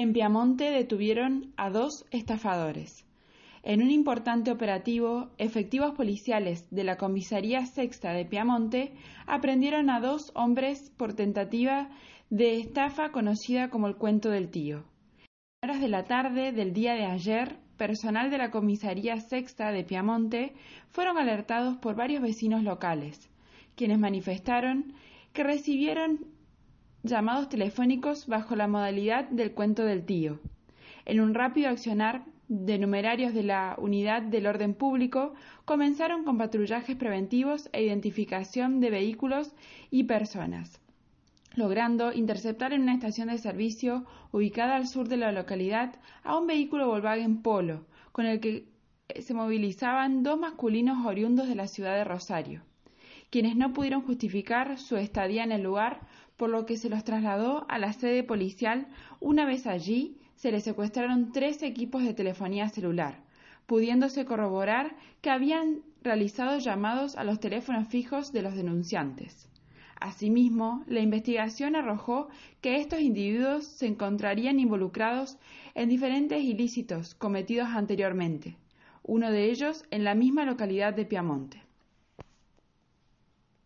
En Piamonte detuvieron a dos estafadores. En un importante operativo, efectivos policiales de la Comisaría Sexta de Piamonte aprendieron a dos hombres por tentativa de estafa conocida como el cuento del tío. En horas de la tarde del día de ayer, personal de la Comisaría Sexta de Piamonte fueron alertados por varios vecinos locales, quienes manifestaron que recibieron llamados telefónicos bajo la modalidad del cuento del tío. En un rápido accionar de numerarios de la Unidad del Orden Público comenzaron con patrullajes preventivos e identificación de vehículos y personas, logrando interceptar en una estación de servicio ubicada al sur de la localidad a un vehículo Volkswagen Polo, con el que se movilizaban dos masculinos oriundos de la ciudad de Rosario, quienes no pudieron justificar su estadía en el lugar por lo que se los trasladó a la sede policial. Una vez allí, se les secuestraron tres equipos de telefonía celular, pudiéndose corroborar que habían realizado llamados a los teléfonos fijos de los denunciantes. Asimismo, la investigación arrojó que estos individuos se encontrarían involucrados en diferentes ilícitos cometidos anteriormente, uno de ellos en la misma localidad de Piamonte.